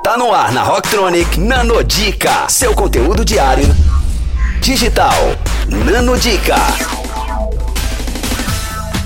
Tá no ar na Rocktronic Nanodica, seu conteúdo diário digital. Nanodica.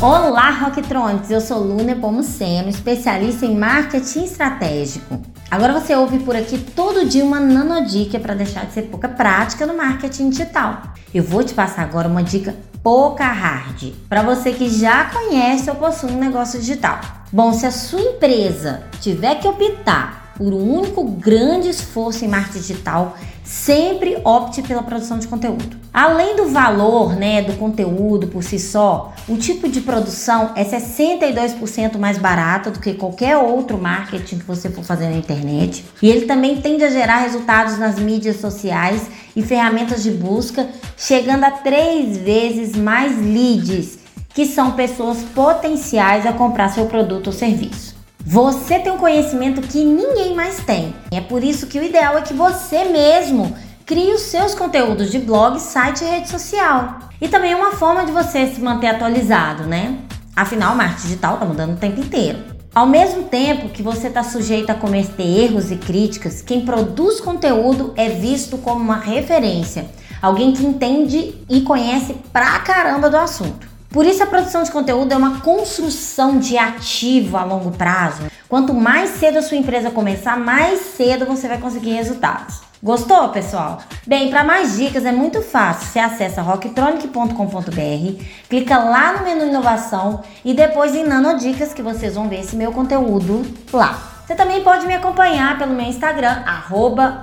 Olá, Rocktronics! Eu sou Luna Pomuceno, especialista em marketing estratégico. Agora você ouve por aqui todo dia uma nanodica para deixar de ser pouca prática no marketing digital. Eu vou te passar agora uma dica pouca hard para você que já conhece ou possui um negócio digital. Bom, se a sua empresa tiver que optar por um único grande esforço em marketing digital, sempre opte pela produção de conteúdo. Além do valor, né, do conteúdo por si só, o tipo de produção é 62% mais barato do que qualquer outro marketing que você for fazer na internet, e ele também tende a gerar resultados nas mídias sociais e ferramentas de busca, chegando a três vezes mais leads, que são pessoas potenciais a comprar seu produto ou serviço. Você tem um conhecimento que ninguém mais tem. É por isso que o ideal é que você mesmo crie os seus conteúdos de blog, site e rede social. E também é uma forma de você se manter atualizado, né? Afinal, o marketing digital está mudando o tempo inteiro. Ao mesmo tempo que você está sujeito a cometer erros e críticas, quem produz conteúdo é visto como uma referência, alguém que entende e conhece pra caramba do assunto. Por isso, a produção de conteúdo é uma construção de ativo a longo prazo. Quanto mais cedo a sua empresa começar, mais cedo você vai conseguir resultados. Gostou, pessoal? Bem, para mais dicas é muito fácil. Você acessa rocktronic.com.br, clica lá no menu inovação e depois em nanodicas que vocês vão ver esse meu conteúdo lá. Você também pode me acompanhar pelo meu Instagram, arroba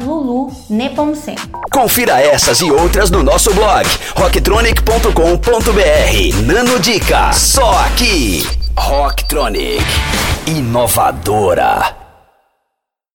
Confira essas e outras no nosso blog, rocktronic.com.br. Nano Dica, só aqui. Rocktronic, inovadora.